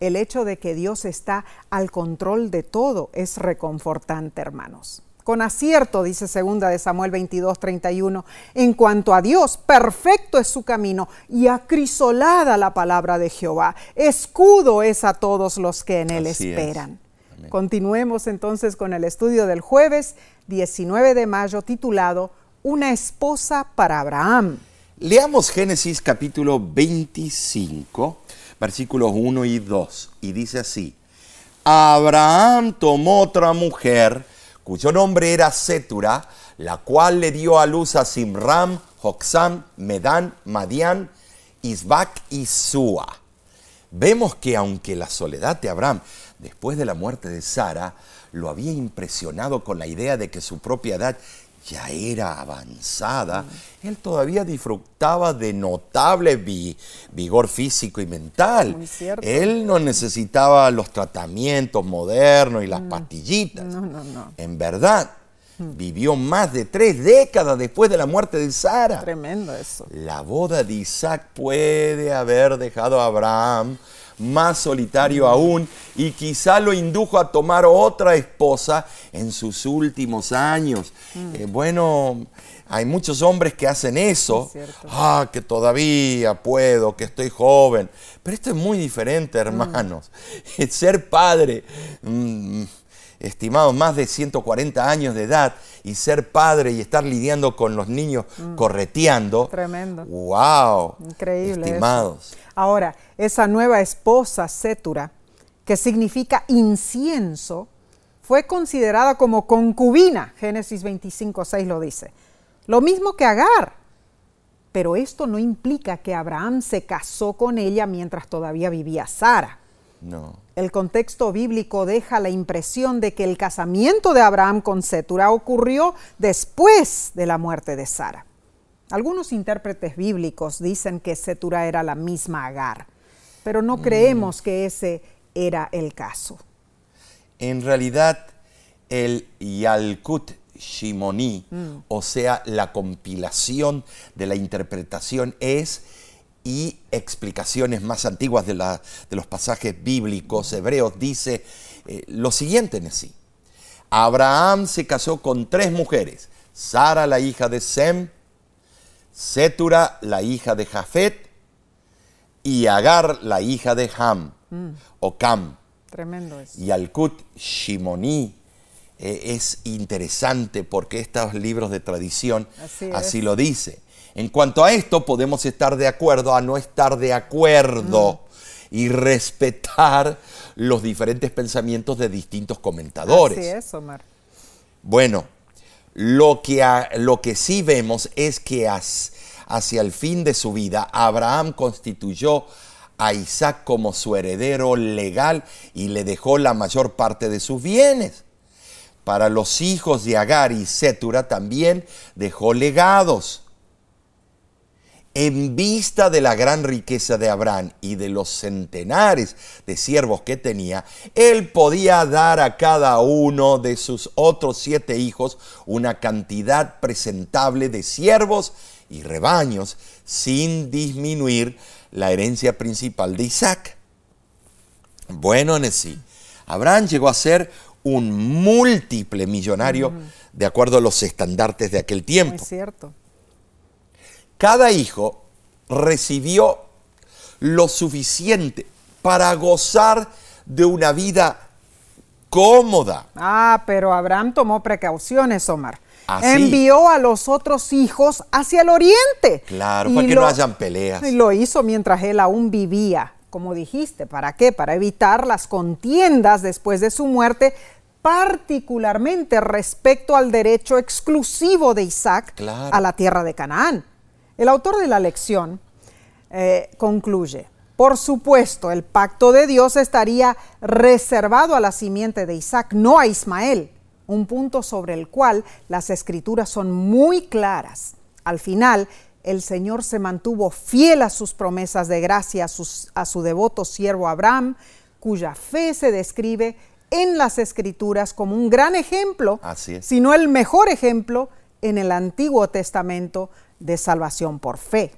El hecho de que Dios está al control de todo es reconfortante, hermanos. Con acierto, dice segunda de Samuel 22, 31, en cuanto a Dios, perfecto es su camino y acrisolada la palabra de Jehová. Escudo es a todos los que en él Así es. esperan. Continuemos entonces con el estudio del jueves 19 de mayo titulado Una esposa para Abraham. Leamos Génesis capítulo 25, versículos 1 y 2, y dice así, Abraham tomó otra mujer, cuyo nombre era Setura, la cual le dio a luz a Simram, Joxam, Medán, Madián, Isbac y Sua. Vemos que aunque la soledad de Abraham, después de la muerte de Sara, lo había impresionado con la idea de que su propia edad ya era avanzada, él todavía disfrutaba de notable vi- vigor físico y mental. Muy cierto. Él no necesitaba los tratamientos modernos y las pastillitas. No, no, no. En verdad, vivió más de tres décadas después de la muerte de Sara. Tremendo eso. La boda de Isaac puede haber dejado a Abraham más solitario aún y quizá lo indujo a tomar otra esposa en sus últimos años. Eh, bueno, hay muchos hombres que hacen eso. Es. Ah, que todavía puedo, que estoy joven. Pero esto es muy diferente, hermanos. Ser padre mm, estimados, más de 140 años de edad y ser padre y estar lidiando con los niños correteando. Tremendo. ¡Wow! Increíble. eso. Estimados. Ahora, esa nueva esposa, Sétura, que significa incienso, fue considerada como concubina. Génesis 25, 6 lo dice. Lo mismo que Agar. Pero esto no implica que Abraham se casó con ella mientras todavía vivía Sara. No. El contexto bíblico deja la impresión de que el casamiento de Abraham con Sétura ocurrió después de la muerte de Sara. Algunos intérpretes bíblicos dicen que Sétura era la misma Agar, pero no creemos que ese era el caso. En realidad, el Yalkut Shimoni, o sea, la compilación de la interpretación es y explicaciones más antiguas de, la- de los pasajes bíblicos hebreos, dice eh, lo siguiente en sí. Abraham se casó con tres mujeres, Sara la hija de Sem, Setura la hija de Jafet y Agar la hija de Ham o Cam. Tremendo eso. Y Alkut Shimoni eh, es interesante porque estos libros de tradición Así lo dice. En cuanto a esto, podemos estar de acuerdo a no estar de acuerdo y respetar los diferentes pensamientos de distintos comentadores. Así es, Omar. Bueno, lo que, a- lo que sí vemos es que as- hacia el fin de su vida, Abraham constituyó a Isaac como su heredero legal y le dejó la mayor parte de sus bienes. Para los hijos de Agar y Sétura también dejó legados. En vista de la gran riqueza de Abraham y de los centenares de siervos que tenía, él podía dar a cada uno de sus otros siete hijos una cantidad presentable de siervos y rebaños sin disminuir la herencia principal de Isaac. Bueno, en sí, Abraham llegó a ser un múltiple millonario de acuerdo a los estandartes de aquel Muy tiempo cierto. cada hijo recibió lo suficiente para gozar de una vida cómoda. Ah, pero Abraham tomó precauciones, Omar. Ah, sí. Envió a los otros hijos hacia el oriente. Claro, para que no hayan peleas. Y lo hizo mientras él aún vivía, como dijiste. ¿Para qué? Para evitar las contiendas después de su muerte, particularmente respecto al derecho exclusivo de Isaac Claro. a la tierra de Canaán. El autor de la lección eh, concluye, por supuesto, el pacto de Dios estaría reservado a la simiente de Isaac, no a Ismael, un punto sobre el cual las escrituras son muy claras. Al final, el Señor se mantuvo fiel a sus promesas de gracia a, sus- a su devoto siervo Abraham, cuya fe se describe en las escrituras como un gran ejemplo, Así es. sino el mejor ejemplo en el Antiguo Testamento de salvación por fe.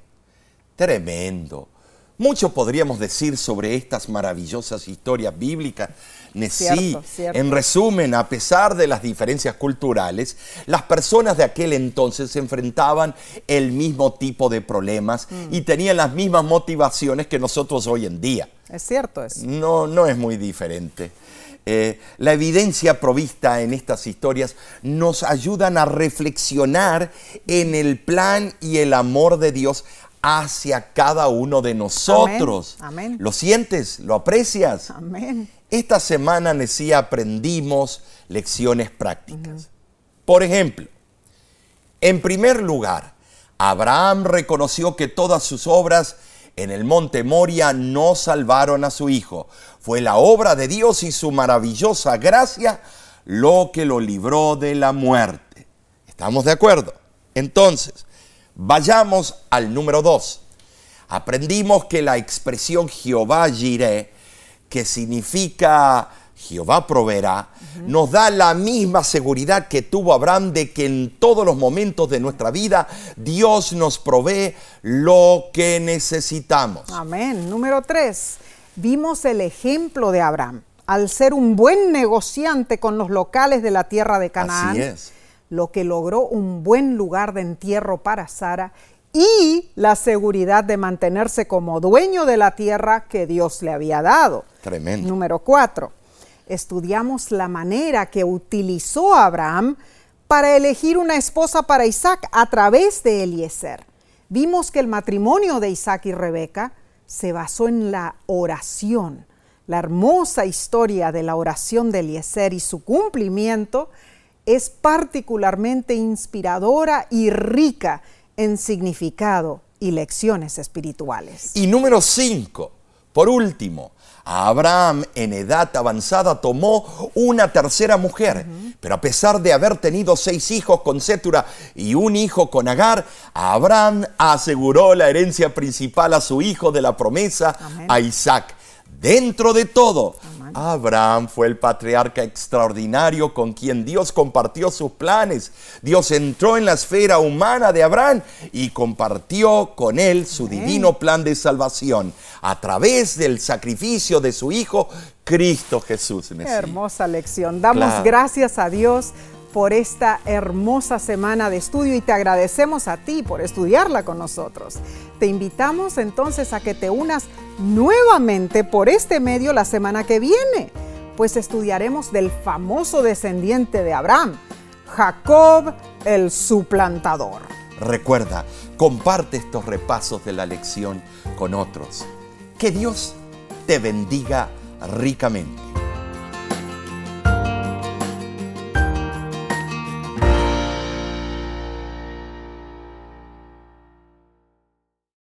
Tremendo. Mucho podríamos decir sobre estas maravillosas historias bíblicas. Nesí, en resumen, a pesar de las diferencias culturales, las personas de aquel entonces se enfrentaban el mismo tipo de problemas Mm. y tenían las mismas motivaciones que nosotros hoy en día. Es cierto eso. No, no es muy diferente. Eh, la evidencia provista en estas historias nos ayudan a reflexionar en el plan y el amor de Dios hacia cada uno de nosotros. Amén. ¿Lo sientes? ¿Lo aprecias? Amén. Esta semana, Nesí, aprendimos lecciones prácticas. Por ejemplo, en primer lugar, Abraham reconoció que todas sus obras en el monte Moria no salvaron a su hijo. Fue la obra de Dios y su maravillosa gracia lo que lo libró de la muerte. ¿Estamos de acuerdo? Entonces, vayamos al número dos. Aprendimos que la expresión Jehová Jireh, que significa Jehová proveerá, nos da la misma seguridad que tuvo Abraham de que en todos los momentos de nuestra vida Dios nos provee lo que necesitamos. Amén. Número tres, vimos el ejemplo de Abraham. Al ser un buen negociante con los locales de la tierra de Canaán, Así es. Lo que logró un buen lugar de entierro para Sara y la seguridad de mantenerse como dueño de la tierra que Dios le había dado. Tremendo. Número cuatro. estudiamos la manera que utilizó Abraham para elegir una esposa para Isaac a través de Eliezer. Vimos que el matrimonio de Isaac y Rebeca se basó en la oración. La hermosa historia de la oración de Eliezer y su cumplimiento es particularmente inspiradora y rica en significado y lecciones espirituales. Y número 5, por último, Abraham en edad avanzada tomó una tercera mujer, pero a pesar de haber tenido seis hijos con Sétura y un hijo con Agar, Abraham aseguró la herencia principal a su hijo de la promesa, a Isaac. Dentro de todo, Abraham fue el patriarca extraordinario con quien Dios compartió sus planes. Dios entró en la esfera humana de Abraham y compartió con él su divino plan de salvación a través del sacrificio de su Hijo, Cristo Jesús. Qué hermosa lección. Damos gracias a Dios por esta hermosa semana de estudio y te agradecemos a ti por estudiarla con nosotros. Te invitamos entonces a que te unas nuevamente por este medio la semana que viene, pues estudiaremos del famoso descendiente de Abraham, Jacob el suplantador. Recuerda, comparte estos repasos de la lección con otros. Que Dios te bendiga ricamente.